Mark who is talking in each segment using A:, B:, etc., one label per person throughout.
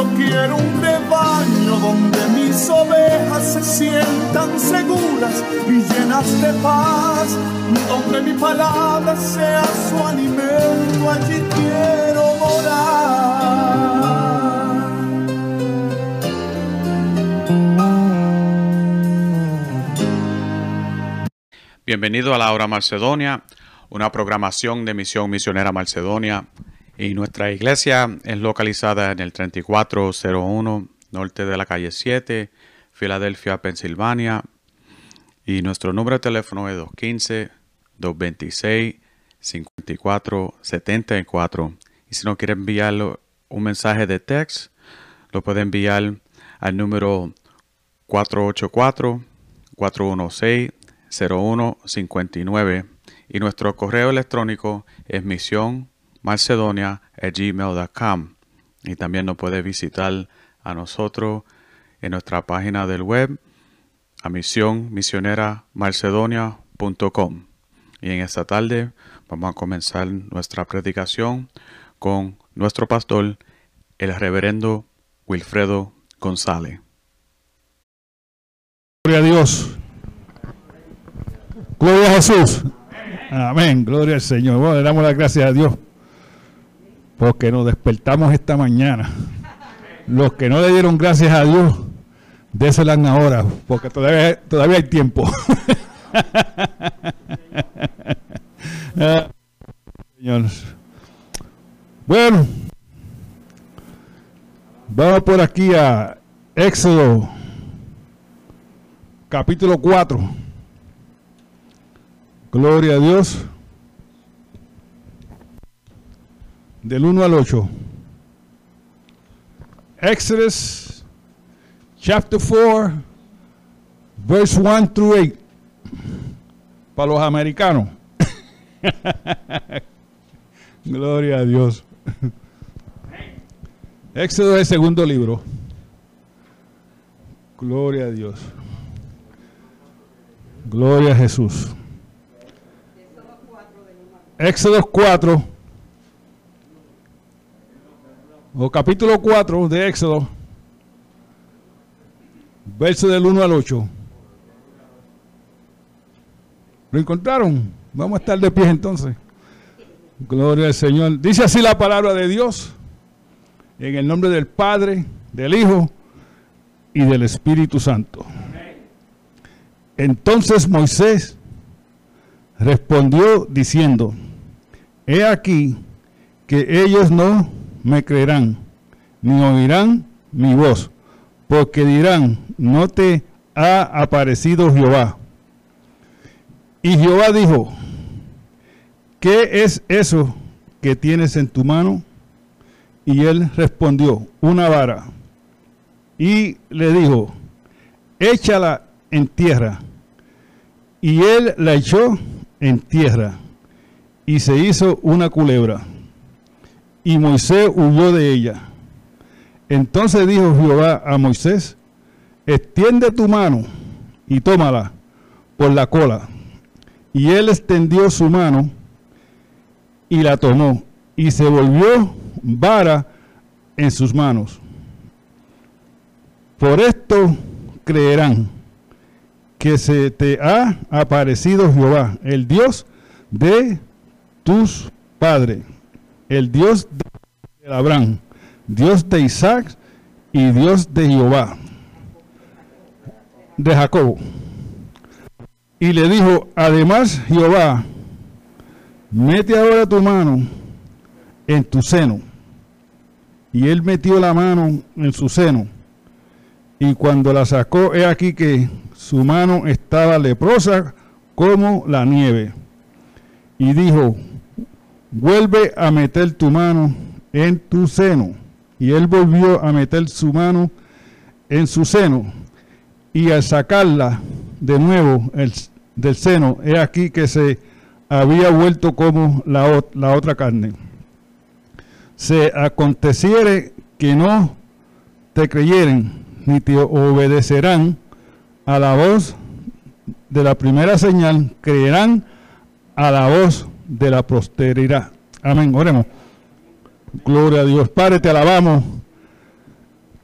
A: Yo quiero un rebaño donde mis ovejas se sientan seguras y llenas de paz, donde mi palabra sea su alimento, allí quiero morar.
B: Bienvenido a la Hora Macedonia, una programación de Misión Misionera Macedonia. Y nuestra iglesia es localizada en el 3401 norte de la calle 7, Filadelfia, Pensilvania. Y nuestro número de teléfono es 215-226-5474. Y si no quiere enviar un mensaje de text, lo puede enviar al número 484-416-0159. Y nuestro correo electrónico es misión gmail.com y también nos puede visitar a nosotros en nuestra página del web a misión misionera marcedonia.com y en esta tarde vamos a comenzar nuestra predicación con nuestro pastor el reverendo Wilfredo González
C: Gloria a Dios. Gloria a Jesús. Amén. Gloria al Señor. Bueno, le damos las gracias a Dios porque nos despertamos esta mañana. Los que no le dieron gracias a Dios, déselas ahora, porque todavía, todavía hay tiempo. Ah, Señor. Bueno, vamos por aquí a Éxodo, capítulo 4. Gloria a Dios. Del 1 al 8. Exodus chapter 4, verse 1 through 8. Para los americanos. Gloria a Dios. Éxodo es el segundo libro. Gloria a Dios. Gloria a Jesús. Éxodo 4 o capítulo 4 de Éxodo, verso del 1 al 8. ¿Lo encontraron? Vamos a estar de pie entonces. Gloria al Señor. Dice así la palabra de Dios, en el nombre del Padre, del Hijo y del Espíritu Santo. Entonces Moisés respondió diciendo, he aquí que ellos no me creerán, ni oirán mi voz, porque dirán, no te ha aparecido Jehová. Y Jehová dijo, ¿qué es eso que tienes en tu mano? Y él respondió, una vara. Y le dijo, échala en tierra. Y él la echó en tierra. Y se hizo una culebra y Moisés huyó de ella. Entonces dijo Jehová a Moisés, extiende tu mano y tómala por la cola. Y él extendió su mano y la tomó y se volvió vara en sus manos. Por esto creerán que se te ha aparecido Jehová, el Dios de tus padres el Dios de Abraham, Dios de Isaac y Dios de Jehová, de Jacob. Y le dijo, además Jehová, mete ahora tu mano en tu seno y él metió la mano en su seno. Y cuando la sacó, he aquí que su mano estaba leprosa como la nieve. Y dijo, vuelve a meter tu mano en tu seno. Y él volvió a meter su mano en su seno. Y al sacarla de nuevo del seno, he aquí que se había vuelto como la, la otra carne. Se aconteciere que no te creyeren, ni te obedecerán a la voz de la primera señal, creerán a la voz de la posteridad. Amén. Oremos. Gloria a Dios. Padre, te alabamos.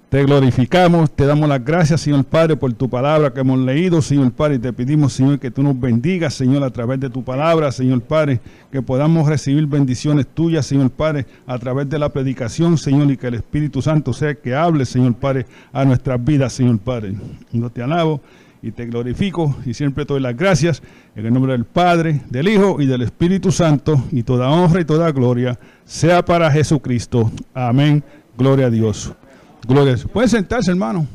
C: Te glorificamos, te damos las gracias, Señor Padre, por tu palabra que hemos leído, Señor Padre, y te pedimos, Señor, que tú nos bendigas, Señor, a través de tu palabra, Señor Padre, que podamos recibir bendiciones tuyas, Señor Padre, a través de la predicación, Señor, y que el Espíritu Santo sea el que hable, Señor Padre, a nuestras vidas, Señor Padre. Yo te alabo y te glorifico y siempre te doy las gracias en el nombre del Padre, del Hijo y del Espíritu Santo, y toda honra y toda gloria sea para Jesucristo. Amén. Gloria a Dios. Gloria. Pueden sentarse, hermano.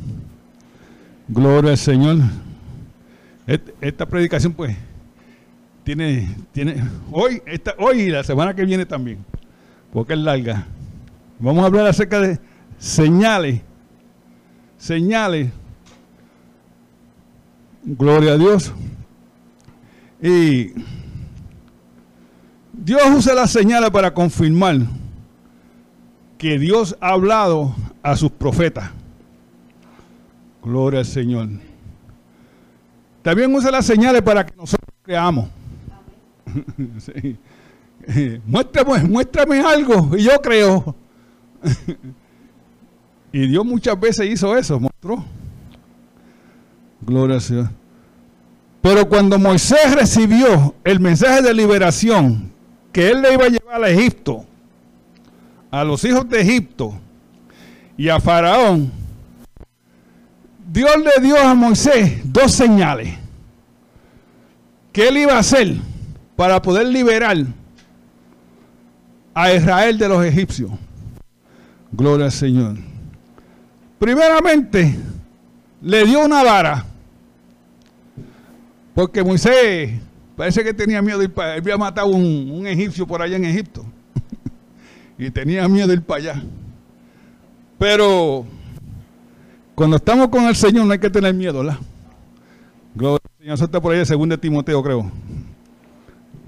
C: Gloria al Señor. Esta predicación, pues, tiene, tiene, hoy, esta, hoy y la semana que viene también, porque es larga. Vamos a hablar acerca de señales, señales. Gloria a Dios. Y Dios usa las señales para confirmar que Dios ha hablado a sus profetas. Gloria al Señor. También usa las señales para que nosotros creamos. muéstrame, muéstrame algo y yo creo. y Dios muchas veces hizo eso, mostró. Gloria al Señor. Pero cuando Moisés recibió el mensaje de liberación que él le iba a llevar a Egipto, a los hijos de Egipto y a Faraón, Dios le dio a Moisés dos señales que él iba a hacer para poder liberar a Israel de los egipcios. Gloria al Señor. Primeramente, le dio una vara, porque Moisés parece que tenía miedo de ir para, él había matado un, un egipcio por allá en Egipto y tenía miedo de ir para allá. Pero cuando estamos con el Señor no hay que tener miedo, ¿verdad? Gloria al Señor. Eso está por ahí, segundo de Timoteo, creo.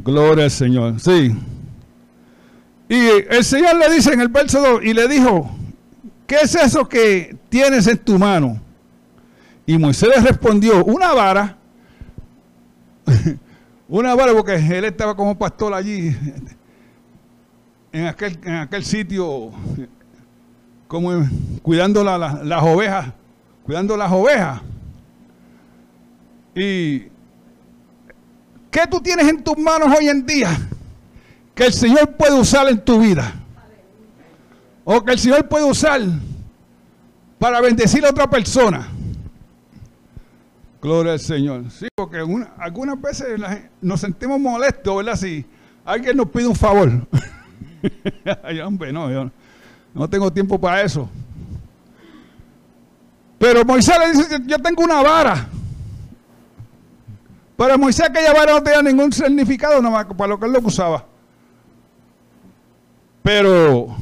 C: Gloria al Señor. Sí. Y el Señor le dice en el verso 2, y le dijo, ¿qué es eso que tienes en tu mano? Y Moisés le respondió, una vara. una vara porque él estaba como pastor allí en aquel, en aquel sitio, como cuidando las ovejas, cuidando las ovejas. ¿Y qué tú tienes en tus manos hoy en día que el Señor puede usar en tu vida? O que el Señor puede usar para bendecir a otra persona. Gloria al Señor. Sí, porque algunas veces nos sentimos molestos, ¿verdad? Si alguien nos pide un favor. No, no tengo tiempo para eso. Pero Moisés le dice, yo tengo una vara. Para Moisés aquella vara no tenía ningún significado, nada más para lo que él lo usaba. Pero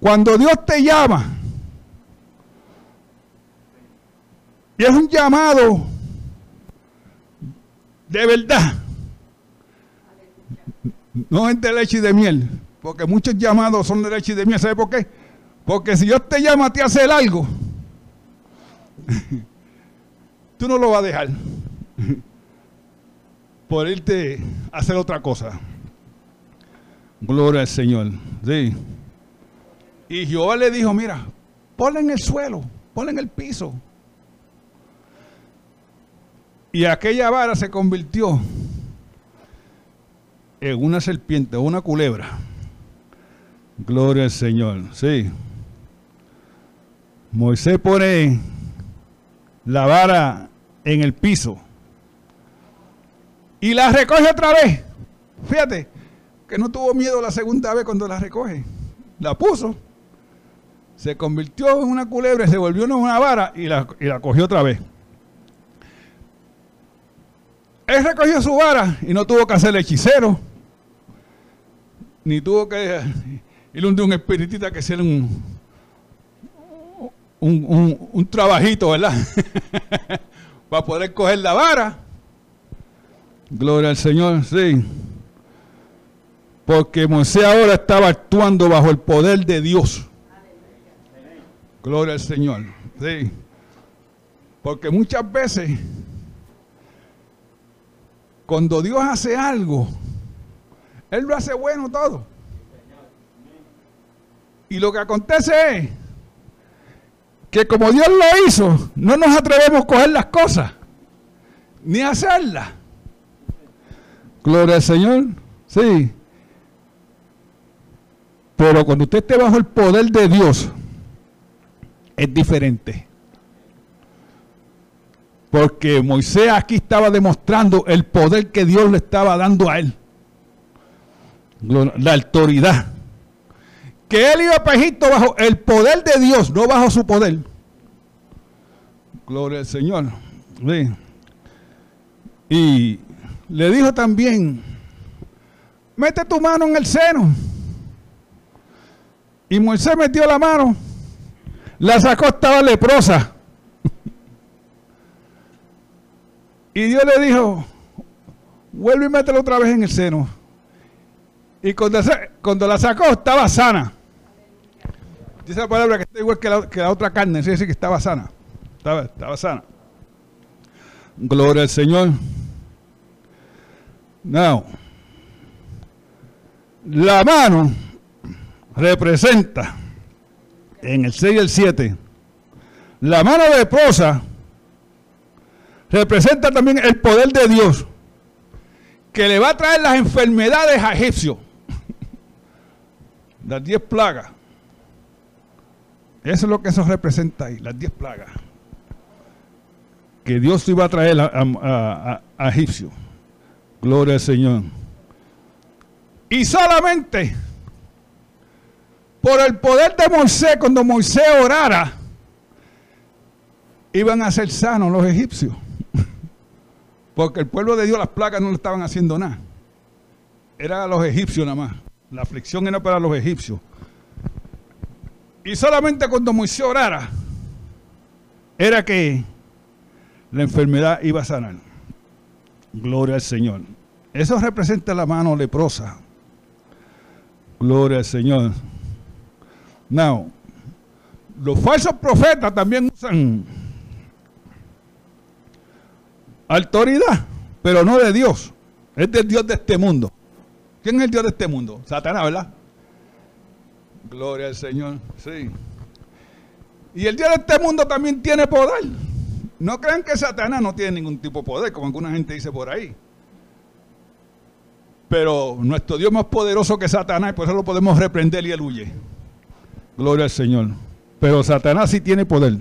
C: cuando Dios te llama, y es un llamado de verdad, no es de leche y de miel, porque muchos llamados son de leche y de miel. ¿Sabe por qué? Porque si Dios te llama a ti a hacer algo, tú no lo vas a dejar por irte a hacer otra cosa. Gloria al Señor. Sí. Y Jehová le dijo, mira, ponle en el suelo, ponle en el piso. Y aquella vara se convirtió en una serpiente una culebra. Gloria al Señor. Sí. Moisés pone la vara en el piso y la recoge otra vez. Fíjate que no tuvo miedo la segunda vez cuando la recoge. la puso, se convirtió en una culebra se volvió en una vara y la, y la cogió otra vez. Él recogió su vara y no tuvo que hacer hechicero, ni tuvo que ir de un espiritista que un, un, un trabajito, ¿verdad? Para poder coger la vara. Gloria al Señor, sí. Porque Moisés ahora estaba actuando bajo el poder de Dios. Gloria al Señor. Sí. Porque muchas veces, cuando Dios hace algo, Él lo hace bueno todo. Y lo que acontece es que como Dios lo hizo, no nos atrevemos a coger las cosas, ni a hacerlas. Gloria al Señor. Sí. Pero cuando usted esté bajo el poder de Dios, es diferente. Porque Moisés aquí estaba demostrando el poder que Dios le estaba dando a él. La autoridad. Que él iba a Egipto bajo el poder de Dios, no bajo su poder. Gloria al Señor. Y le dijo también, mete tu mano en el seno. Y Moisés metió la mano, la sacó, estaba leprosa. Y Dios le dijo, vuelve y métela otra vez en el seno. Y cuando, cuando la sacó, estaba sana. Dice la palabra que está igual que la, otra carne, es decir, que estaba sana. Estaba, estaba sana. Gloria al Señor. Now, la mano representa en el 6 y el 7, la mano de esposa representa también el poder de Dios que le va a traer las enfermedades a Egipcio. Las 10 plagas. Eso es lo que eso representa ahí, las 10 plagas. Que Dios iba a traer a, a Egipcio. Gloria al Señor. Y solamente por el poder de Moisés, cuando Moisés orara, iban a ser sanos los egipcios. Porque el pueblo de Dios, las placas no le estaban haciendo nada. Era a los egipcios nada más. La aflicción era para los egipcios. Y solamente cuando Moisés orara, era que la enfermedad iba a sanar. Gloria al Señor. Eso representa la mano leprosa. Gloria al Señor. Now, los falsos profetas también usan autoridad, pero no de Dios. Es del Dios de este mundo. ¿Quién es el Dios de este mundo? Satanás, ¿verdad? Gloria al Señor. Sí. Y el Dios de este mundo también tiene poder. No crean que Satanás no tiene ningún tipo de poder, como alguna gente dice por ahí. Pero nuestro Dios es más poderoso que Satanás, y por eso lo podemos reprender y él huye. Gloria al Señor. Pero Satanás sí tiene poder.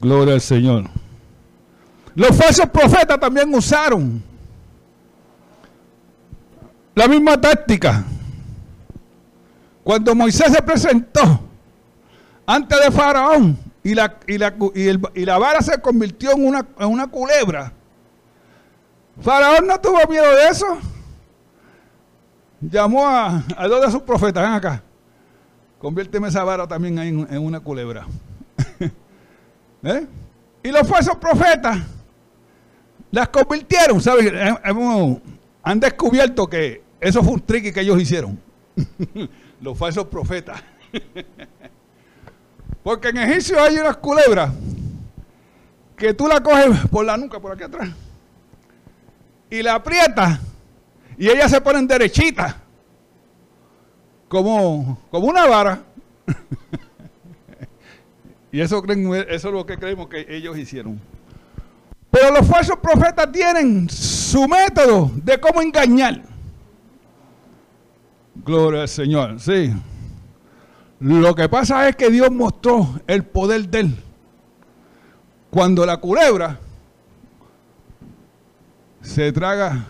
C: Gloria al Señor. Los falsos profetas también usaron la misma táctica. Cuando Moisés se presentó antes de Faraón y la, y la, vara se convirtió en una, en una culebra, Faraón no tuvo miedo de eso. Llamó a, a dos de sus profetas, ven acá. Conviérteme esa vara también en, una culebra. ¿Eh? Y los falsos profetas las convirtieron, ¿sabes? Eh, han descubierto que eso fue un trick que ellos hicieron. los falsos profetas. Porque en Egipcio hay unas culebras que tú la coges por la nuca, por aquí atrás, y la aprietas, y ellas se ponen derechitas como, como una vara. y eso, creen, eso es lo que creemos que ellos hicieron. Pero los falsos profetas tienen su método de cómo engañar. Gloria al Señor, sí. Lo que pasa es que Dios mostró el poder de él. Cuando la culebra se traga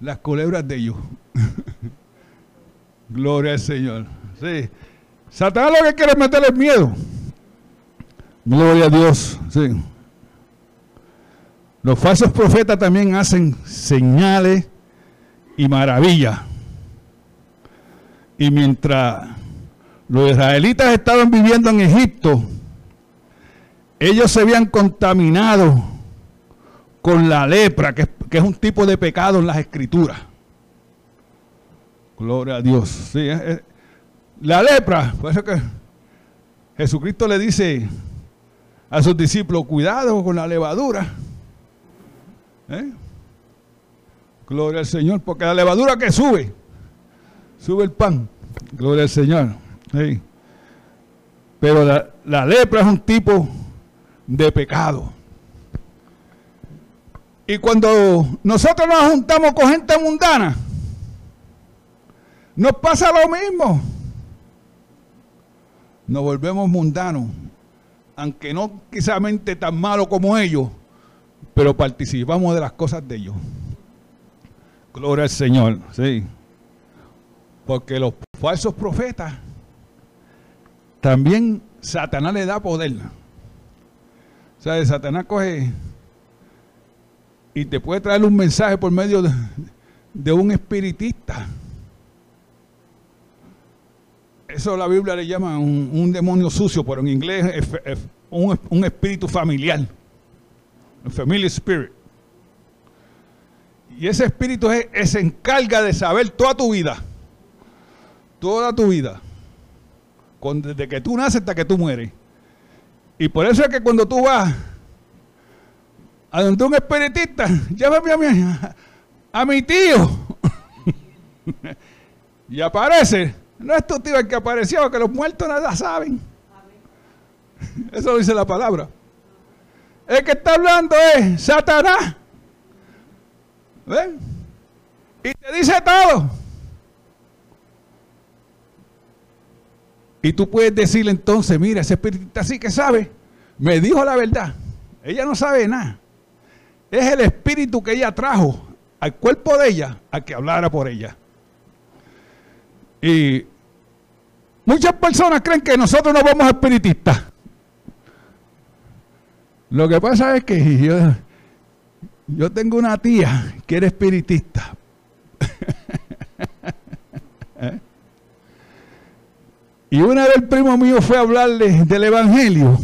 C: las culebras de ellos. Gloria al Señor. Sí. Satanás lo que quiere es meterle miedo. Gloria a Dios. Sí. Los falsos profetas también hacen señales y maravillas. Y mientras los israelitas estaban viviendo en Egipto, ellos se habían contaminado con la lepra, que, es un tipo de pecado en las escrituras. Gloria a Dios. Sí, la lepra, por eso que Jesucristo le dice a sus discípulos, cuidado con la levadura. ¿Eh? Gloria al Señor, porque la levadura que sube, sube el pan. Gloria al Señor. Pero la, la lepra es un tipo de pecado. Y cuando nosotros nos juntamos con gente mundana, nos pasa lo mismo. Nos volvemos mundanos, aunque no quizás tan malo como ellos, pero participamos de las cosas de ellos. Gloria al Señor, sí. Porque los falsos profetas también Satanás le da poder. O sea, Satanás coge y te puede traer un mensaje por medio de, un espiritista. Eso la Biblia le llama un, demonio sucio, pero en inglés es, un, un, espíritu familiar. Un family spirit. Y ese espíritu se encarga de saber toda tu vida. Toda tu vida. desde que tú naces hasta que tú mueres. Y por eso es que cuando tú vas a donde un espiritista, llámame a mi, a mi tío. y aparece. No es tu tío el que apareció, que los muertos nada saben. Eso lo dice la palabra. El que está hablando es Satanás. ¿Ven? Y te dice todo. Y tú puedes decirle entonces, mira, ese espiritista sí que sabe. Me dijo la verdad. Ella no sabe nada es el espíritu que ella trajo al cuerpo de ella a que hablara por ella. Y muchas personas creen que nosotros no vamos espiritistas. Lo que pasa es que yo, tengo una tía que era espiritista. Y una vez el primo mío fue a hablarle del Evangelio.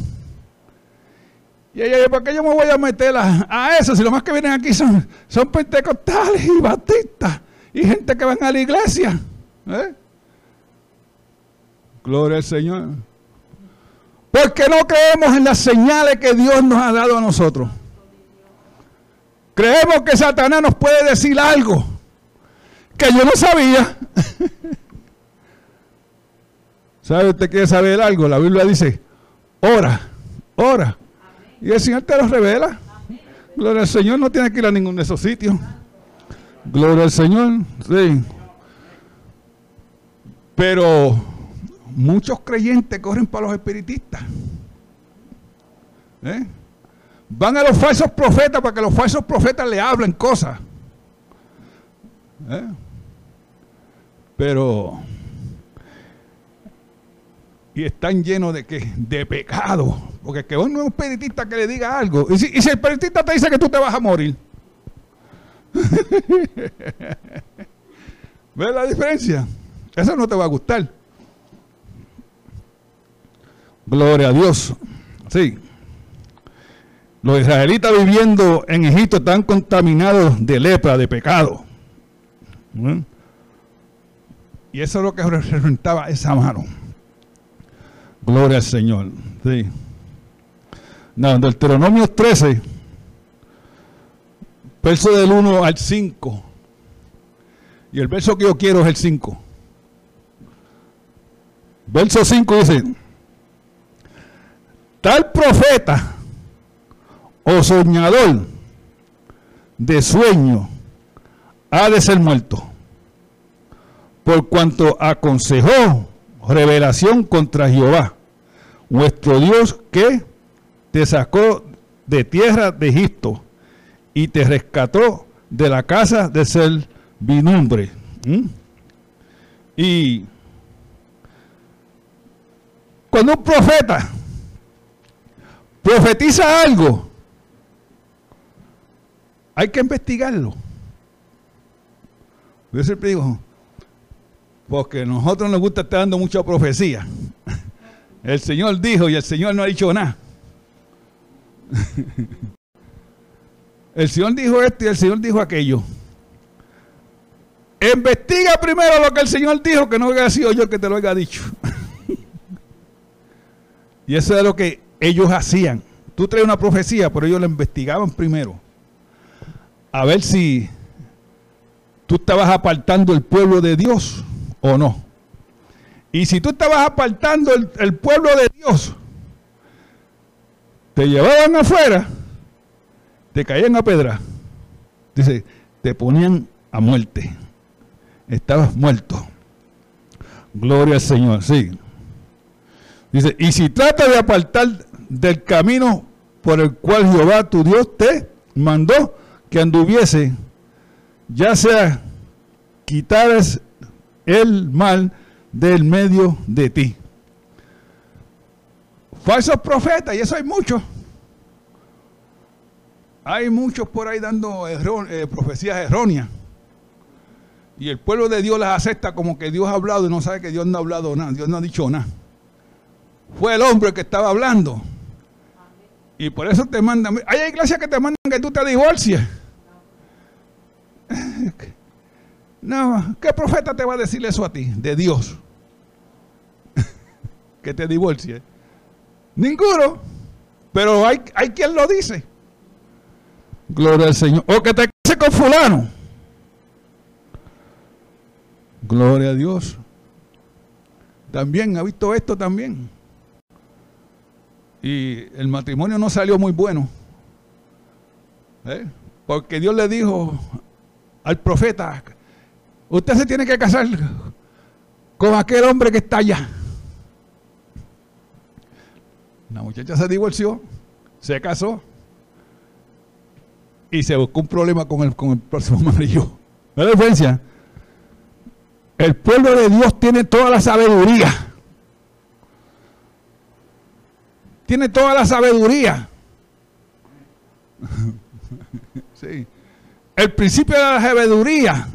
C: Y ella dice, ¿por qué yo me voy a meter a, eso? Si lo más que vienen aquí son, son pentecostales y bautistas y gente que van a la iglesia. ¿eh? Gloria al Señor. Porque no creemos en las señales que Dios nos ha dado a nosotros. Creemos que Satanás nos puede decir algo que yo no sabía. ¿Sabe usted quiere saber algo? La Biblia dice, ora, ora y el Señor te lo revela. Gloria al Señor, no tiene que ir a ninguno de esos sitios. Gloria al Señor, sí. Pero muchos creyentes corren para los espiritistas. ¿Eh? Van a los falsos profetas para que los falsos profetas le hablen cosas. ¿Eh? Pero y están llenos de qué? De pecado. Porque que uno es un espiritista que le diga algo. Y si, el espiritista te dice que tú te vas a morir. ¿Ves la diferencia? Eso no te va a gustar. Gloria a Dios. Sí. Los israelitas viviendo en Egipto están contaminados de lepra, de pecado. ¿Mm? Y eso es lo que representaba esa mano. Gloria al Señor. Sí. No, Deuteronomio 13, verso del 1 al 5. Y el verso que yo quiero es el 5. Verso 5 dice, tal profeta o soñador de sueño ha de ser muerto, por cuanto aconsejó revelación contra Jehová, vuestro Dios que te sacó de tierra de Egipto y te rescató de la casa de servidumbre. ¿Mm? Y cuando un profeta profetiza algo, hay que investigarlo. Yo siempre digo, porque a nosotros nos gusta estar dando mucha profecía. El Señor dijo y el Señor no ha dicho nada. El Señor dijo esto y el Señor dijo aquello. Investiga primero lo que el Señor dijo, que no haya sido yo que te lo haya dicho. y eso es lo que ellos hacían. Tú traes una profecía, pero ellos la investigaban primero. A ver si tú estabas apartando el pueblo de Dios o no. Y si tú estabas apartando el, pueblo de Dios, te llevaban afuera, te caían a pedra. Dice, te ponían a muerte estabas muerto. Gloria al Señor, sí. Dice, y si trata de apartar del camino por el cual Jehová tu Dios te mandó que anduviese, ya sea quitares el mal del medio de ti. Falsos profetas, y eso hay muchos. Hay muchos por ahí dando eh, profecías erróneas. Y el pueblo de Dios las acepta como que Dios ha hablado y no sabe que Dios no ha hablado nada, Dios no ha dicho nada. Fue el hombre que estaba hablando. Y por eso te mandan. Hay iglesias que te mandan que tú te divorcies. No, ¿qué profeta te va a decir eso a ti? De Dios. que te divorcies. Ninguno. Pero hay, hay quien lo dice. Gloria al Señor. O que te case con fulano. Gloria a Dios. También ha visto esto también. Y el matrimonio no salió muy bueno. ¿eh? Porque Dios le dijo al profeta, usted se tiene que casar con aquel hombre que está allá. La muchacha se divorció, se casó y se buscó un problema con el, con el próximo marido. ¿No la diferencia? El pueblo de Dios tiene toda la sabiduría. Tiene toda la sabiduría. Sí. El principio de la sabiduría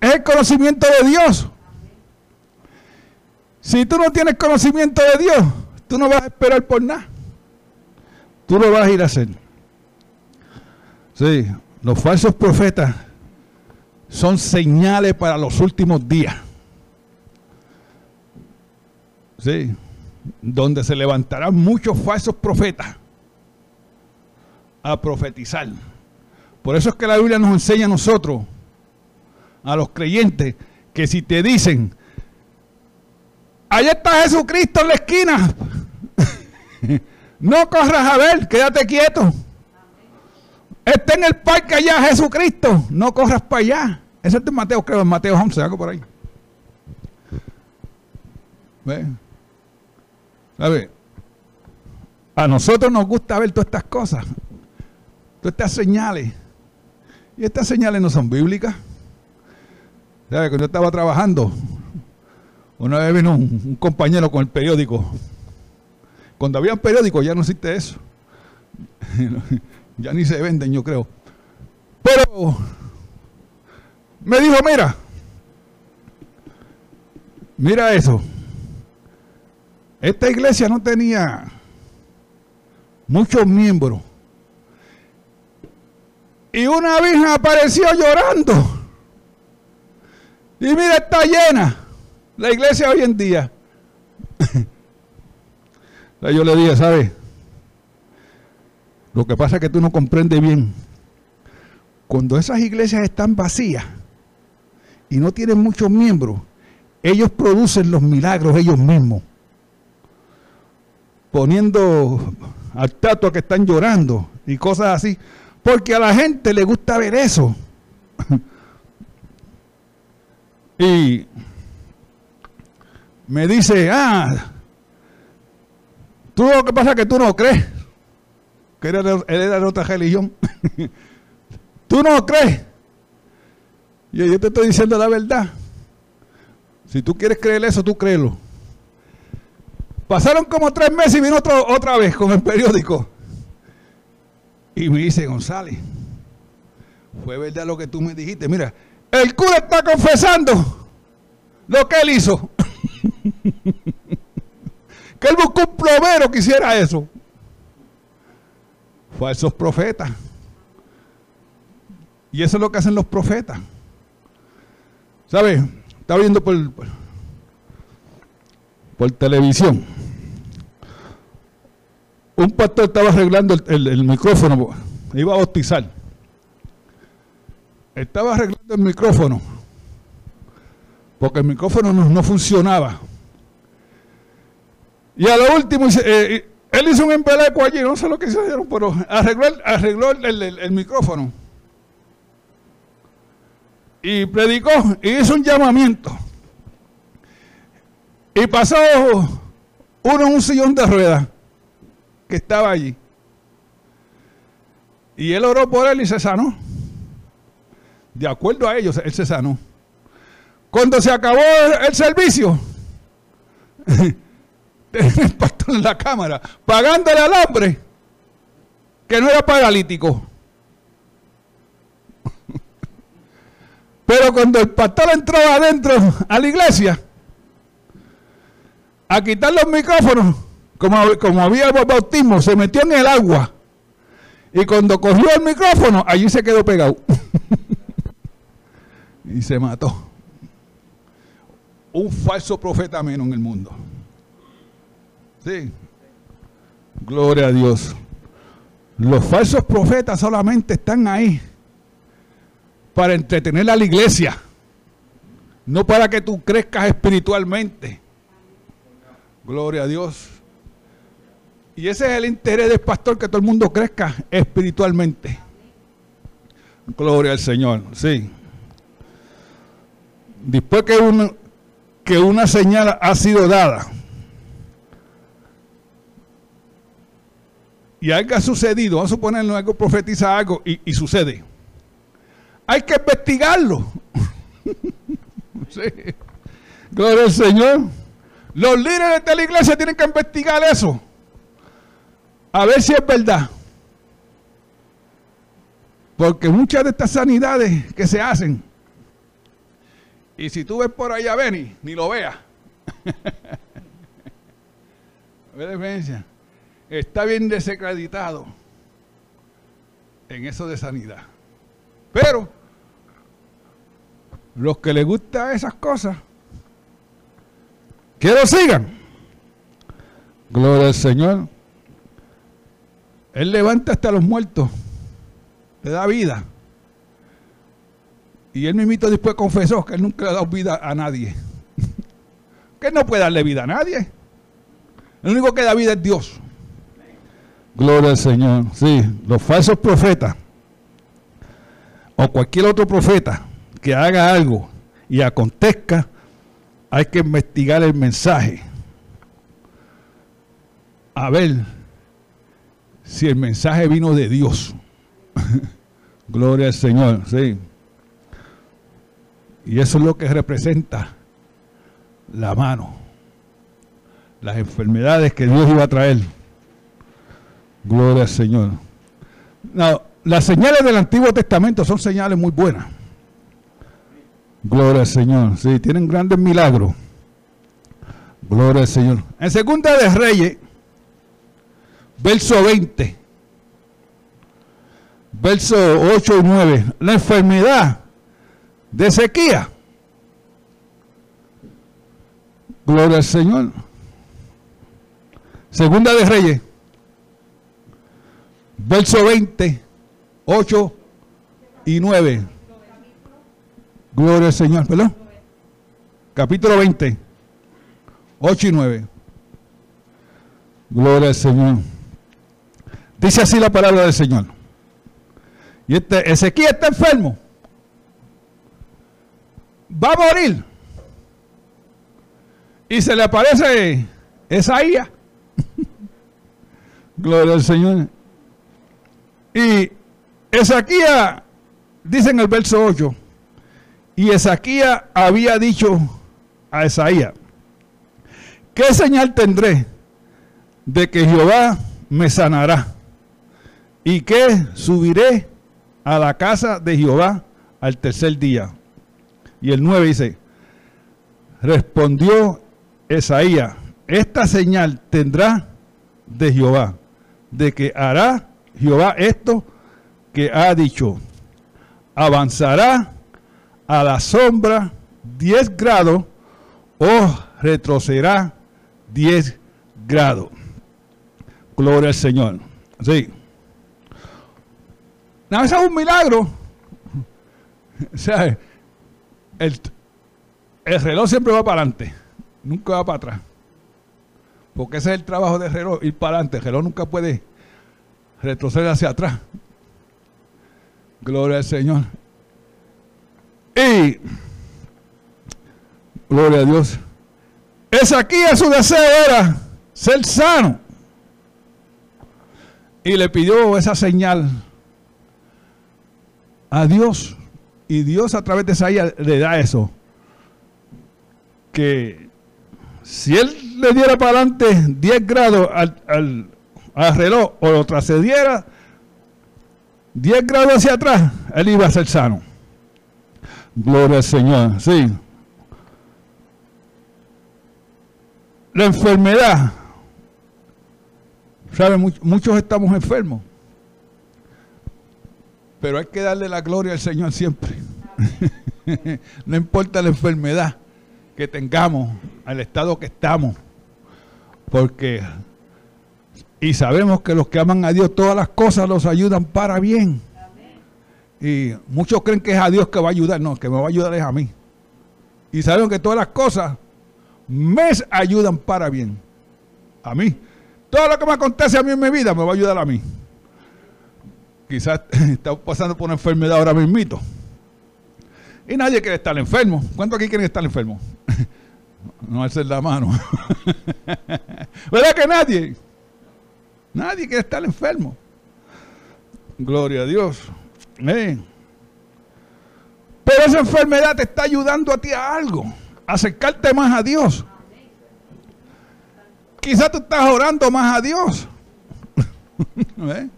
C: es el conocimiento de Dios. Si tú no tienes conocimiento de Dios, tú no vas a esperar por nada. Tú lo vas a ir a hacer. Sí, los falsos profetas son señales para los últimos días. Sí, donde se levantarán muchos falsos profetas a profetizar. Por eso es que la Biblia nos enseña a nosotros, a los creyentes, que si te dicen, allá está Jesucristo en la esquina, no corras a ver, quédate quieto. Está en el parque allá Jesucristo, no corras para allá. Ese es de Mateo, creo, en Mateo 11, algo por ahí. A nosotros nos gusta ver todas estas cosas, todas estas señales. Y estas señales no son bíblicas. ¿Sabe? Cuando yo estaba trabajando, una vez vino un, un compañero con el periódico. Cuando había un periódico ya no existe eso. ya ni se venden, yo creo. Pero me dijo, mira, mira eso. Esta iglesia no tenía muchos miembros. Y una virgen apareció llorando. Y mira, está llena la iglesia hoy en día. Yo le dije, ¿sabes? Lo que pasa es que tú no comprendes bien. Cuando esas iglesias están vacías, y no tienen muchos miembros, ellos producen los milagros ellos mismos. Poniendo al tato que están llorando y cosas así. Porque a la gente le gusta ver eso. y me dice, ah, tú lo que pasa es que tú no crees. Que él era de otra religión. tú no crees y yo te estoy diciendo la verdad. Si tú quieres creer eso, tú créelo. Pasaron como tres meses y vino otro, otra vez con el periódico. Y me dice, González, fue verdad lo que tú me dijiste. Mira, el cura está confesando lo que él hizo. que él buscó un plomero que hiciera eso. Falsos profetas. Y eso es lo que hacen los profetas. ¿Sabes? Estaba viendo por, por, televisión. Un pastor estaba arreglando el, micrófono. Iba a bautizar. Estaba arreglando el micrófono. Porque el micrófono no, funcionaba. Y a lo último, eh, él hizo un embeleco allí, no sé lo que hicieron, pero arregló, arregló el micrófono y predicó y hizo un llamamiento. Y pasó uno en un sillón de ruedas que estaba allí. Y él oró por él y se sanó. De acuerdo a ellos, él se sanó. Cuando se acabó el, servicio, el pastor en la cámara, pagándole al hombre que no era paralítico. Pero cuando el pastor entró adentro a la iglesia, a quitar los micrófonos, como, como había bautismo, se metió en el agua. Y cuando cogió el micrófono, allí se quedó pegado. y se mató. Un falso profeta menos en el mundo. Sí. Gloria a Dios. Los falsos profetas solamente están ahí para entretener a la iglesia, no para que tú crezcas espiritualmente. Gloria a Dios. Y ese es el interés del pastor, que todo el mundo crezca espiritualmente. Gloria al Señor, sí. Después que, una, que una señal ha sido dada y algo ha sucedido, vamos a suponer que profetiza algo y, y sucede hay que investigarlo. Gloria al Señor. Los líderes de la iglesia tienen que investigar eso. A ver si es verdad. Porque muchas de estas sanidades que se hacen, y si tú ves por allá, ven ni lo veas. Está bien desacreditado en eso de sanidad. Pero los que les gustan esas cosas, que lo sigan. Gloria al Señor. Él levanta hasta los muertos, le da vida. Y él mismito después confesó que él nunca le ha dado vida a nadie. que él no puede darle vida a nadie. El único que da vida es Dios. Gloria al Señor. Sí, los falsos profetas o cualquier otro profeta que haga algo y acontezca, hay que investigar el mensaje. A ver si el mensaje vino de Dios. Gloria al Señor, sí. Y eso es lo que representa la mano. Las enfermedades que Dios iba a traer. Gloria al Señor. No, las señales del Antiguo Testamento son señales muy buenas. Gloria al Señor. Sí, tienen grandes milagros. Gloria al Señor. En Segunda de Reyes, verso 20, verso 8 y 9, la enfermedad de sequía. Gloria al Señor. Segunda de Reyes, verso 20 8 y 9. Gloria al Señor, ¿perdón? Capítulo 20, 8 y 9. Gloria al Señor. Dice así la palabra del Señor. Y este Ezequiel está enfermo. Va a morir. Y se le aparece Esaías. Gloria al Señor. Y Ezequiel, dice en el verso 8, y Ezequiel había dicho a Esaías, ¿qué señal tendré de que Jehová me sanará y que subiré a la casa de Jehová al tercer día. Y el 9 dice, respondió Esaías, esta señal tendrá de Jehová, de que hará Jehová esto que ha dicho. Avanzará a la sombra 10 grados o retrocederá 10 grados. Gloria al Señor. Sí. No, eso es un milagro. O sea, el, el reloj siempre va para adelante, nunca va para atrás. Porque ese es el trabajo del reloj, ir para adelante. El reloj nunca puede retroceder hacia atrás. Gloria al Señor. Y, gloria a Dios. A su deseo era ser sano. Y le pidió esa señal a Dios. Y Dios a través de esa le da eso. Que si él le diera para adelante 10 grados al, al, reloj o lo trascediera 10 grados hacia atrás, él iba a ser sano. Gloria al Señor, sí. La enfermedad. ¿Saben? muchos estamos enfermos. Pero hay que darle la gloria al Señor siempre. no importa la enfermedad que tengamos, al estado que estamos. Porque, y sabemos que los que aman a Dios, todas las cosas los ayudan para bien. Y muchos creen que es a Dios que va a ayudar. No, que me va a ayudar es a mí. Y sabemos que todas las cosas me ayudan para bien. A mí. Todo lo que me acontece a mí en mi vida me va a ayudar a mí. Quizás estamos pasando por una enfermedad ahora mismito. Y nadie quiere estar enfermo. ¿Cuántos aquí quieren estar enfermos? no hacer la mano. ¿Verdad que nadie? Nadie quiere estar enfermo. Gloria a Dios. Pero esa enfermedad te está ayudando a ti a algo, a acercarte más a Dios. Quizás tú estás orando más a Dios.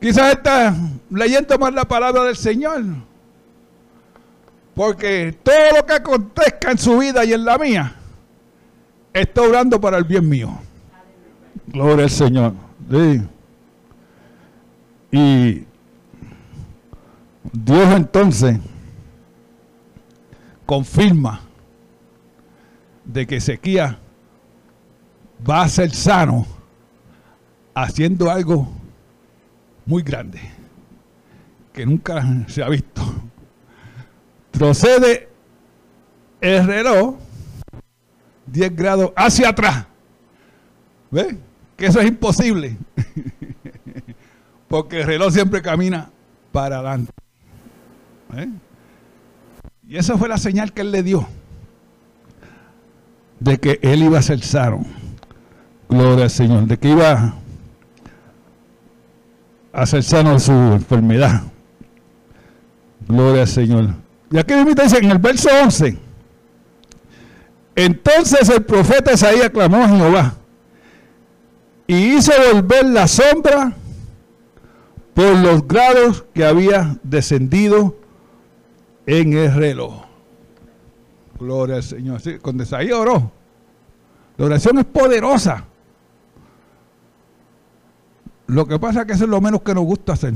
C: Quizás estás leyendo más la palabra del Señor. Porque todo lo que acontezca en su vida y en la mía, está orando para el bien mío. Gloria al Señor. Y Dios entonces confirma de que Ezequiel va a ser sano haciendo algo muy grande que nunca se ha visto. Procede el reloj 10 grados hacia atrás. ¿Ve? Que eso es imposible. Porque el reloj siempre camina para adelante. ¿Eh? Y esa fue la señal que él le dio de que él iba a ser sano. Gloria al Señor. De que iba a ser sano su enfermedad. Gloria al Señor. Y aquí dice en el verso 11. Entonces el profeta Isaías clamó a Jehová y hizo volver la sombra por los grados que había descendido en el reloj. Gloria al Señor. Cuando Isaías oró, la oración es poderosa. Lo que pasa es que eso es lo menos que nos gusta hacer.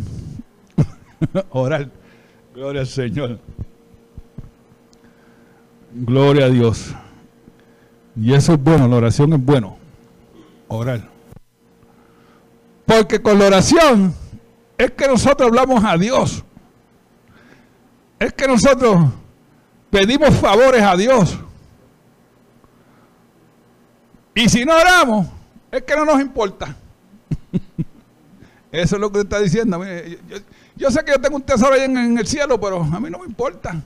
C: Orar. Gloria al Señor. Gloria a Dios. Y eso es bueno, la oración es bueno. Orar. Porque con la oración es que nosotros hablamos a Dios es que nosotros pedimos favores a Dios. Y si no oramos, es que no nos importa. Eso es lo que está diciendo. Yo, sé que yo tengo un tesoro ahí en, el cielo, pero a mí no me importa.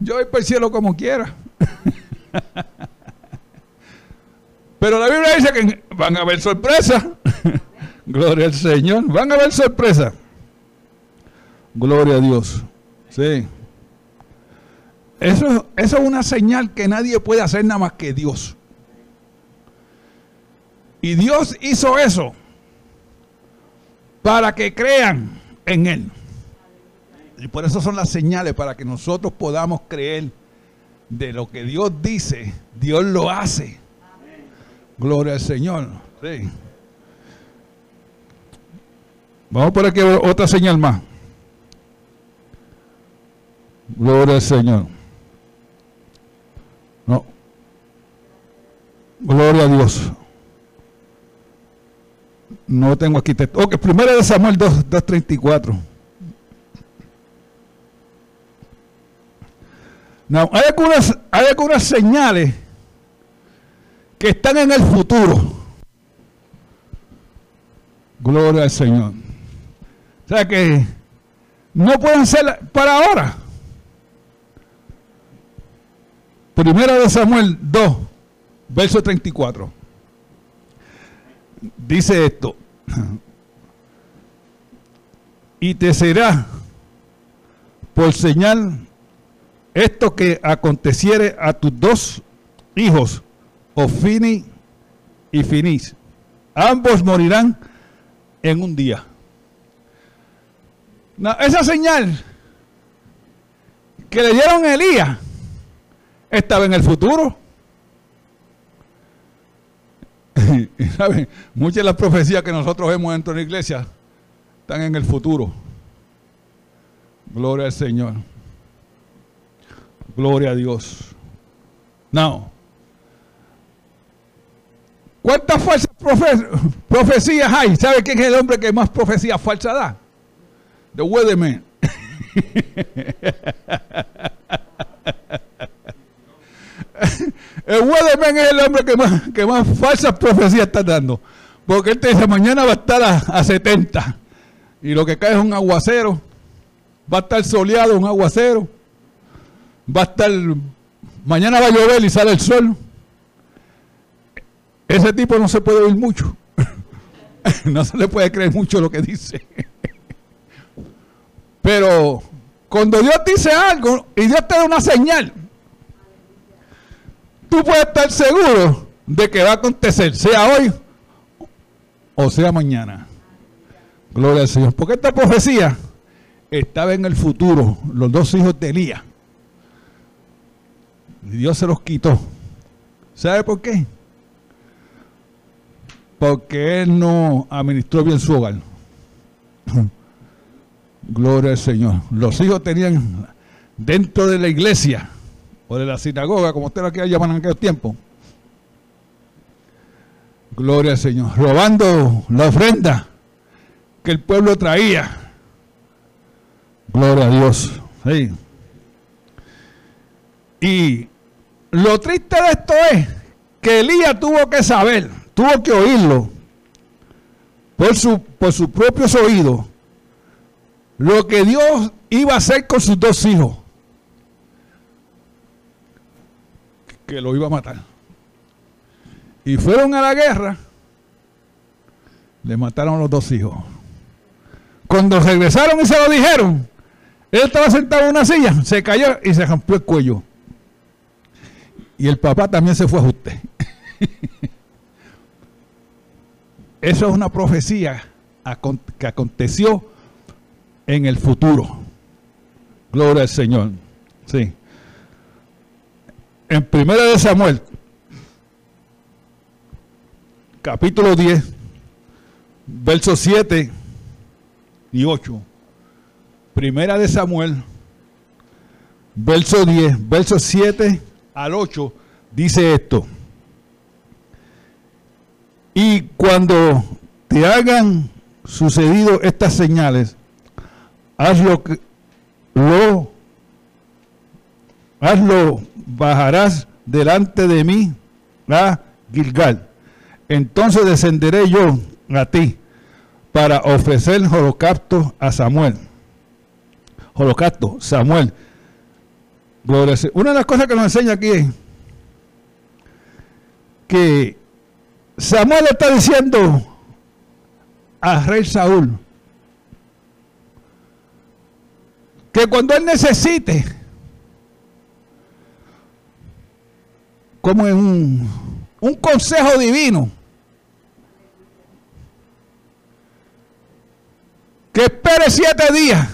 C: Yo voy para el cielo como quiera. pero la Biblia dice que van a haber sorpresas. Gloria al Señor. Van a haber sorpresas. Gloria a Dios. Sí. Eso, es una señal que nadie puede hacer nada más que Dios. Y Dios hizo eso para que crean en Él. Y por eso son las señales, para que nosotros podamos creer de lo que Dios dice, Dios lo hace. Gloria al Señor. Sí. Vamos por aquí otra señal más. Gloria al Señor. No. Gloria a Dios. No tengo aquí texto. Ok, primero de Samuel 2.34. No, hay algunas, hay algunas señales que están en el futuro. Gloria al Señor. O sea que no pueden ser para ahora. Primera de Samuel 2, verso 34. Dice esto. Y te será por señal esto que aconteciere a tus dos hijos, Ofini y Finis. Ambos morirán en un día. esa señal que le dieron a Elías estaba en el futuro. Muchas de las profecías que nosotros vemos dentro de la iglesia están en el futuro. Gloria al Señor. Gloria a Dios. No. ¿Cuántas falsas profecías hay? ¿Sabe quién es el hombre que más profecías falsas da? The Weatherman. el Weatherman es el hombre que más, que más falsas profecías está dando. Porque él te dice, mañana va a estar a, a 70. Y lo que cae es un aguacero. Va a estar soleado, un aguacero va a estar, mañana va a llover y sale el sol. Ese tipo no se puede oír mucho. no se le puede creer mucho lo que dice. Pero cuando Dios dice algo y Dios te da una señal, tú puedes estar seguro de que va a acontecer, sea hoy o sea mañana. Gloria al Señor. Porque esta profecía estaba en el futuro, los dos hijos de Elías. Dios se los quitó. ¿Sabe por qué? Porque Él no administró bien su hogar. Gloria al Señor. Los hijos tenían dentro de la iglesia o de la sinagoga, como ustedes aquí llaman en aquel tiempo. Gloria al Señor. Robando la ofrenda que el pueblo traía. Gloria a Dios. Y lo triste de esto es que Elías tuvo que saber, tuvo que oírlo por, su, por sus propios oídos lo que Dios iba a hacer con sus dos hijos. Que lo iba a matar. Y fueron a la guerra, le mataron a los dos hijos. Cuando regresaron y se lo dijeron, él estaba sentado en una silla, se cayó y se rompió el cuello. Y el papá también se fue a usted. Eso es una profecía que aconteció en el futuro. Gloria al Señor. Sí. En primera de Samuel, capítulo 10, versos 7 y 8. Primera de Samuel, verso 10, versos 7 al 8 dice esto. Y cuando te hagan sucedido estas señales, haz lo que lo hazlo, bajarás delante de mí a Gilgal. Entonces descenderé yo a ti para ofrecer holocausto a Samuel. Holocausto, Samuel. Una de las cosas que nos enseña aquí es que Samuel está diciendo a rey Saúl que cuando él necesite, como en un, un consejo divino. Que espere siete días.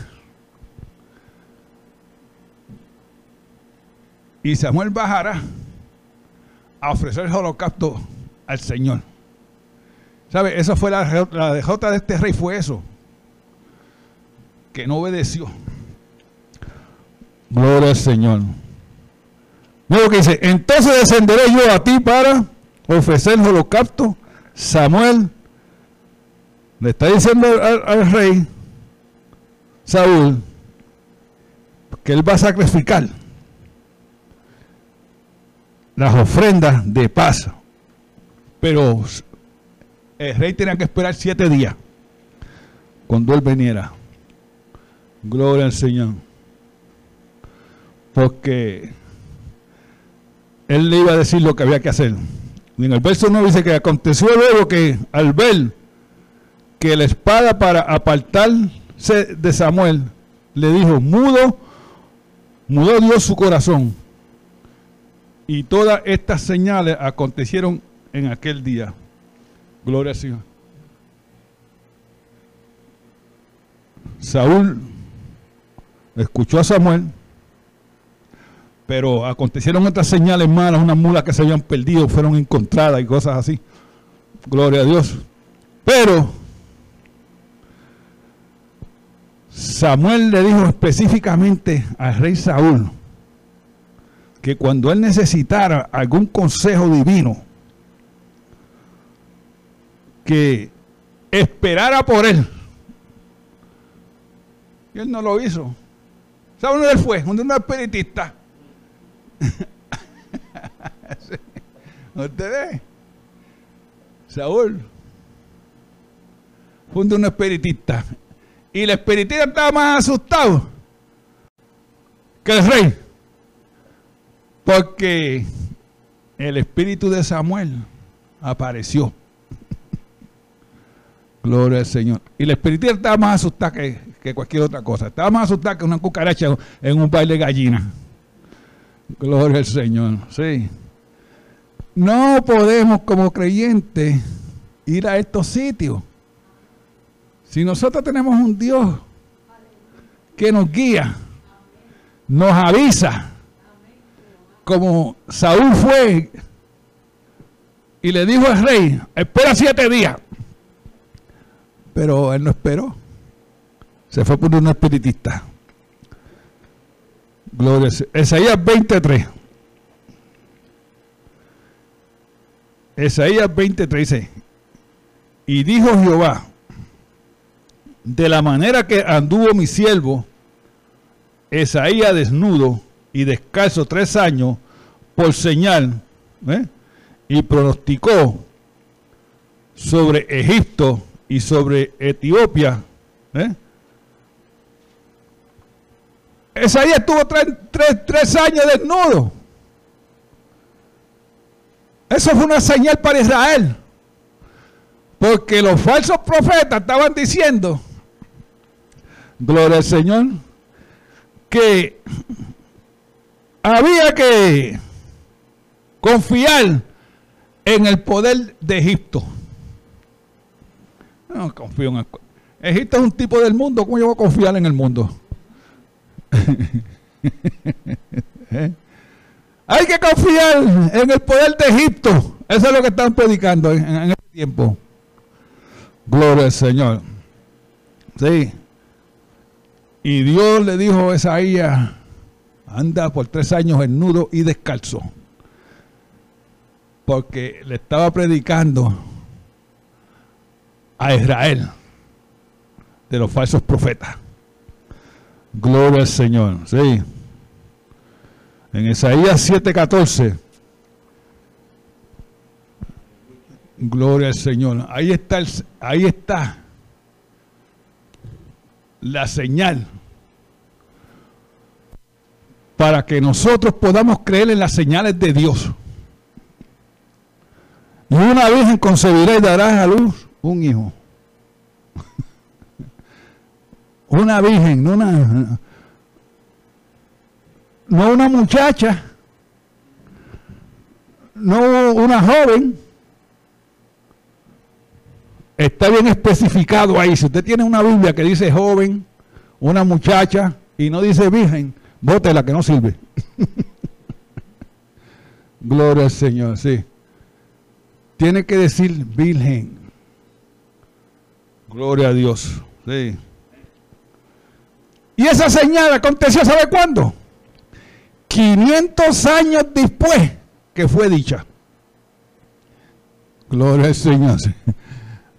C: Y Samuel bajará a ofrecer el holocausto al Señor. ¿Sabe? Esa fue la, la derrota de este rey, fue eso. Que no obedeció. Gloria al Señor. Luego que dice, entonces descenderé yo a ti para ofrecer holocausto. Samuel le está diciendo al, rey Saúl que él va a sacrificar las ofrendas de paz. Pero el rey tenía que esperar siete días cuando él viniera. Gloria al Señor. Porque él le iba a decir lo que había que hacer. Y en el verso 9 dice que aconteció luego que al ver que la espada para apartarse de Samuel le dijo, mudo, mudó Dios su corazón. Y todas estas señales acontecieron en aquel día. Gloria al Señor. Saúl escuchó a Samuel, pero acontecieron otras señales malas, unas mulas que se habían perdido, fueron encontradas y cosas así. Gloria a Dios. Pero Samuel le dijo específicamente al rey Saúl que cuando él necesitara algún consejo divino, que esperara por él. Y él no lo hizo. ¿Sabe dónde él fue? Un espiritista. ¿Usted ve? Saúl fue un espiritista. Y el espiritista estaba más asustado que el rey. Porque el espíritu de Samuel apareció. Gloria al Señor. Y el espiritista estaba más asustado que, que, cualquier otra cosa. Estaba más asustado que una cucaracha en un baile de gallina. Gloria al Señor. Sí. No podemos como creyentes ir a estos sitios. Si nosotros tenemos un Dios que nos guía, nos avisa, como Saúl fue y le dijo al rey, espera siete días. Pero él no esperó. Se fue por un espiritista. Gloria a Isaías 23. Isaías 23 dice, y dijo Jehová, de la manera que anduvo mi siervo, Isaías desnudo y descalzo tres años por señal, ¿eh? y pronosticó sobre Egipto y sobre Etiopía. ¿eh? Isaías estuvo tres, años desnudo. Eso fue una señal para Israel. Porque los falsos profetas estaban diciendo, gloria al Señor, que había que confiar en el poder de Egipto. No confío en Egipto es un tipo del mundo. ¿Cómo yo voy a confiar en el mundo? Hay que confiar en el poder de Egipto. Eso es lo que están predicando en, en este tiempo. Gloria al Señor. Sí. Y Dios le dijo a Isaías, anda por tres años en nudo y descalzo. Porque le estaba predicando a Israel de los falsos profetas. Gloria al Señor. Sí. En Isaías 7:14. Gloria al Señor. Ahí está, ahí está la señal para que nosotros podamos creer en las señales de Dios. Y una virgen concebirá y dará a luz un hijo. Una virgen, no una, no una muchacha, no una joven, está bien especificado ahí. Si usted tiene una Biblia que dice joven, una muchacha y no dice virgen, la que no sirve. Gloria al Señor, sí. Tiene que decir virgen. Gloria a Dios. Sí. Y esa señal aconteció, ¿sabe cuándo? 500 años después que fue dicha. Gloria al Señor.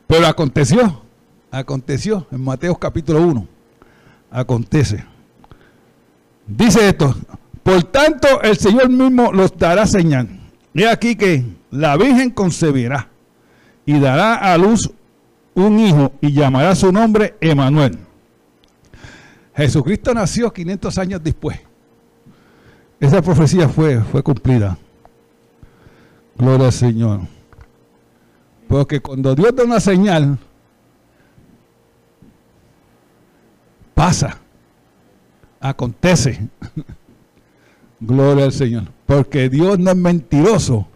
C: Pero aconteció, aconteció en Mateo capítulo 1. Acontece. Dice esto, por tanto el Señor mismo los dará señal. He aquí que la Virgen concebirá y dará a luz un hijo y llamará su nombre Emanuel. Jesucristo nació 500 años después. Esa profecía fue, fue cumplida. Gloria al Señor. Porque cuando Dios da una señal, pasa, acontece. Gloria al Señor. Porque Dios no es mentiroso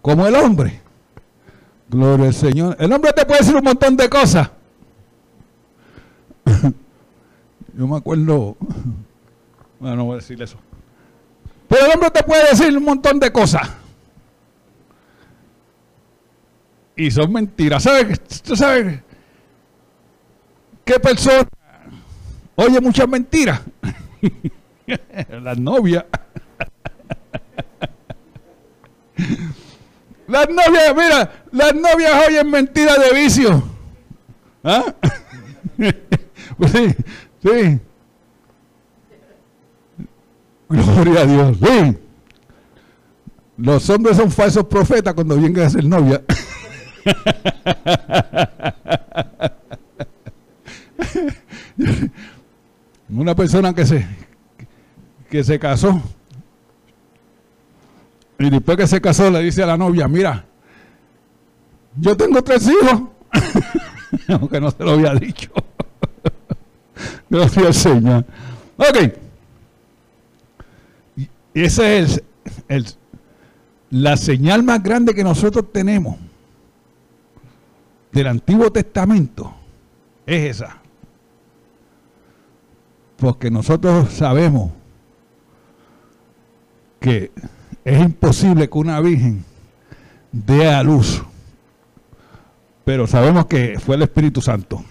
C: como el hombre. Gloria al Señor. El hombre te puede decir un montón de cosas. Yo me acuerdo, bueno, no voy a decir eso. Pero el hombre te puede decir un montón de cosas. Y son mentiras. ¿Sabes? ¿Tú sabes qué persona oye muchas mentiras? Las novias. Las novias, mira, las novias oyen mentiras de vicio. ¿Ah? pues sí, Sí. Gloria a Dios. Sí. Los hombres son falsos profetas cuando vienen a ser novia. Una persona que se que se casó y después que se casó le dice a la novia, mira, yo tengo tres hijos, aunque no se lo había dicho. Al Señor. Ok. Esa es el, la señal más grande que nosotros tenemos del Antiguo Testamento. Es esa. Porque nosotros sabemos que es imposible que una virgen dé a luz. Pero sabemos que fue el Espíritu Santo.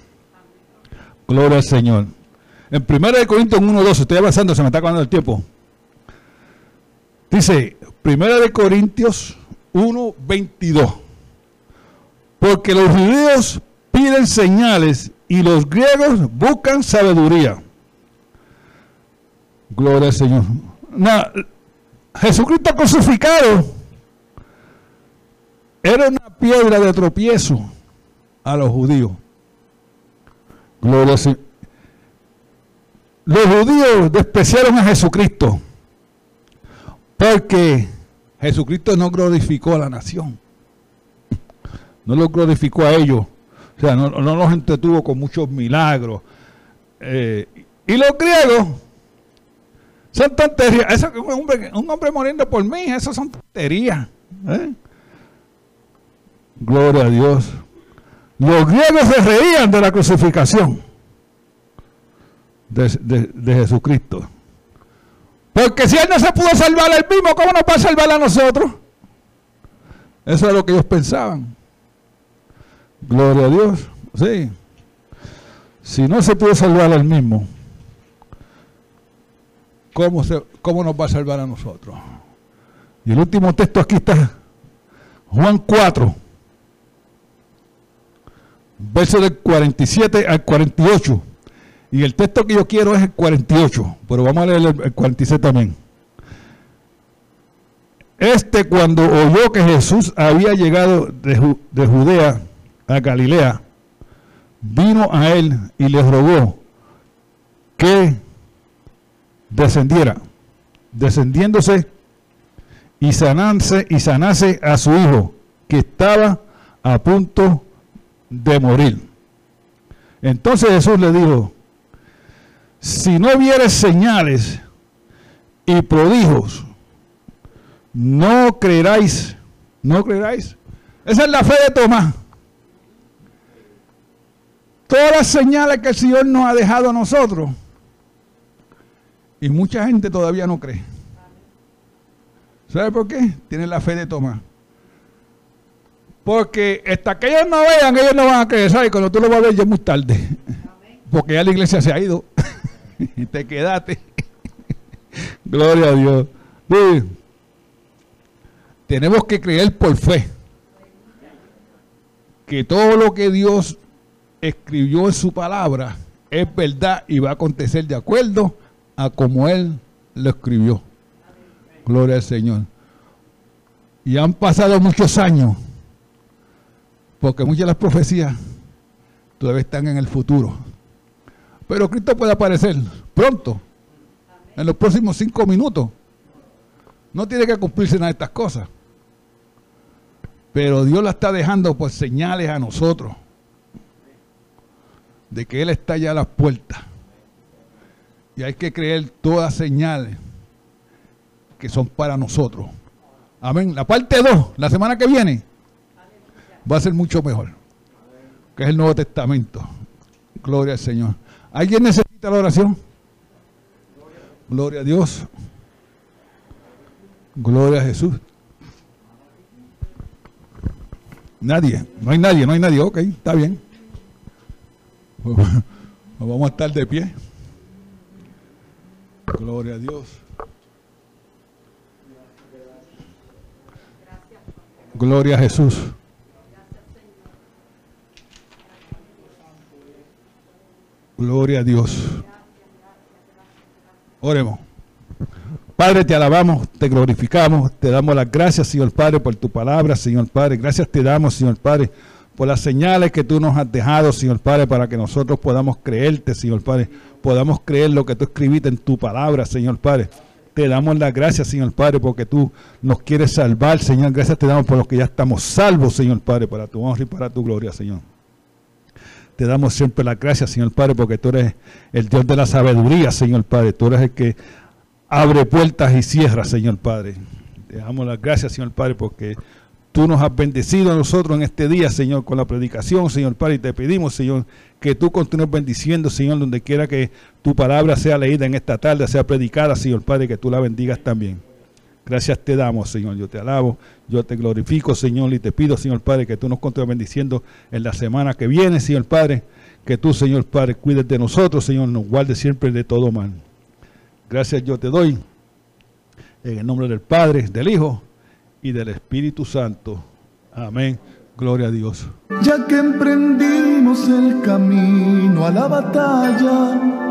C: Gloria al Señor. En 1 Corintios 1, 12, estoy avanzando, se me está acabando el tiempo. Dice, 1 Corintios 1, 22. Porque los judíos piden señales y los griegos buscan sabiduría. Gloria al Señor. Jesucristo crucificado era una piedra de tropiezo a los judíos. Gloria al Señor. Los judíos despreciaron a Jesucristo porque Jesucristo no glorificó a la nación. No lo glorificó a ellos. O sea, no, los entretuvo con muchos milagros. Eh, y los griegos son tonterías. Eso, un, hombre, un hombre muriendo por mí, eso son tonterías. ¿eh? Gloria a Dios. Los griegos se reían de la crucificación de, Jesucristo. Porque si Él no se pudo salvar a Él mismo, ¿cómo nos va a salvar a nosotros? Eso es lo que ellos pensaban. Gloria a Dios. Sí. Si no se pudo salvar a Él mismo, ¿cómo, se, ¿cómo nos va a salvar a nosotros? Y el último texto aquí está, Juan 4, verso del 47 al 48. Y el texto que yo quiero es el 48, pero vamos a leer el 46 también. Este cuando oyó que Jesús había llegado de, de Judea a Galilea, vino a él y le rogó que descendiera, descendiéndose y sanase, y sanase a su hijo, que estaba a punto de morir. Entonces Jesús le dijo, si no vieres señales y prodigios, no creeráis, no creeráis. Esa es la fe de Tomás. todas las señales que el Señor nos ha dejado a nosotros. Y mucha gente todavía no cree. ¿Sabe por qué? Tienen la fe de Tomás. Porque hasta que ellos no vean, ellos no van a creer. ¿Sabes? Cuando tú lo vas a ver ya es muy tarde. Porque ya la iglesia se ha ido. y te quedaste. Gloria a Dios. Tenemos que creer por fe que todo lo que Dios escribió en su palabra es verdad y va a acontecer de acuerdo a como Él lo escribió. Gloria al Señor. Y han pasado muchos años, porque muchas de las profecías todavía están en el futuro. Pero Cristo puede aparecer pronto, en los próximos cinco minutos. No tiene que cumplirse nada de estas cosas. Pero Dios la está dejando por señales a nosotros de que Él está ya a las puertas. Y hay que creer todas señales que son para nosotros. Amén. La parte 2, la semana que viene, va a ser mucho mejor. Que es el Nuevo Testamento. Gloria al Señor. ¿Alguien necesita la oración? Gloria a Dios. Gloria a Jesús. Nadie, no hay nadie, no hay nadie. Ok, está bien. Vamos a estar de pie. Gloria a Dios. Gloria a Jesús. Gloria a Dios. Oremos. Padre, te alabamos, te glorificamos, te damos las gracias, Señor Padre, por tu palabra, Señor Padre. Gracias te damos, Señor Padre, por las señales que tú nos has dejado, Señor Padre, para que nosotros podamos creerte, Señor Padre. Podamos creer lo que tú escribiste en tu palabra, Señor Padre. Te damos las gracias, Señor Padre, porque tú nos quieres salvar, Señor. Gracias te damos por los que ya estamos salvos, Señor Padre, para tu honra y para tu gloria, Señor. Te damos siempre las gracias, Señor Padre, porque tú eres el Dios de la sabiduría, Señor Padre. Tú eres el que abre puertas y cierra, Señor Padre. Te damos las gracias, Señor Padre, porque tú nos has bendecido a nosotros en este día, Señor, con la predicación, Señor Padre, y te pedimos, Señor, que tú continúes bendiciendo, Señor, donde quiera que tu palabra sea leída en esta tarde, sea predicada, Señor Padre, que tú la bendigas también. Gracias te damos, Señor. Yo te alabo, yo te glorifico, Señor, y te pido, Señor Padre, que tú nos continúes bendiciendo en la semana que viene, Señor Padre. Que tú, Señor Padre, cuides de nosotros, Señor, nos guarde siempre de todo mal. Gracias yo te doy en el nombre del Padre, del Hijo y del Espíritu Santo. Amén. Gloria a Dios.
A: Ya que emprendimos el camino a la batalla,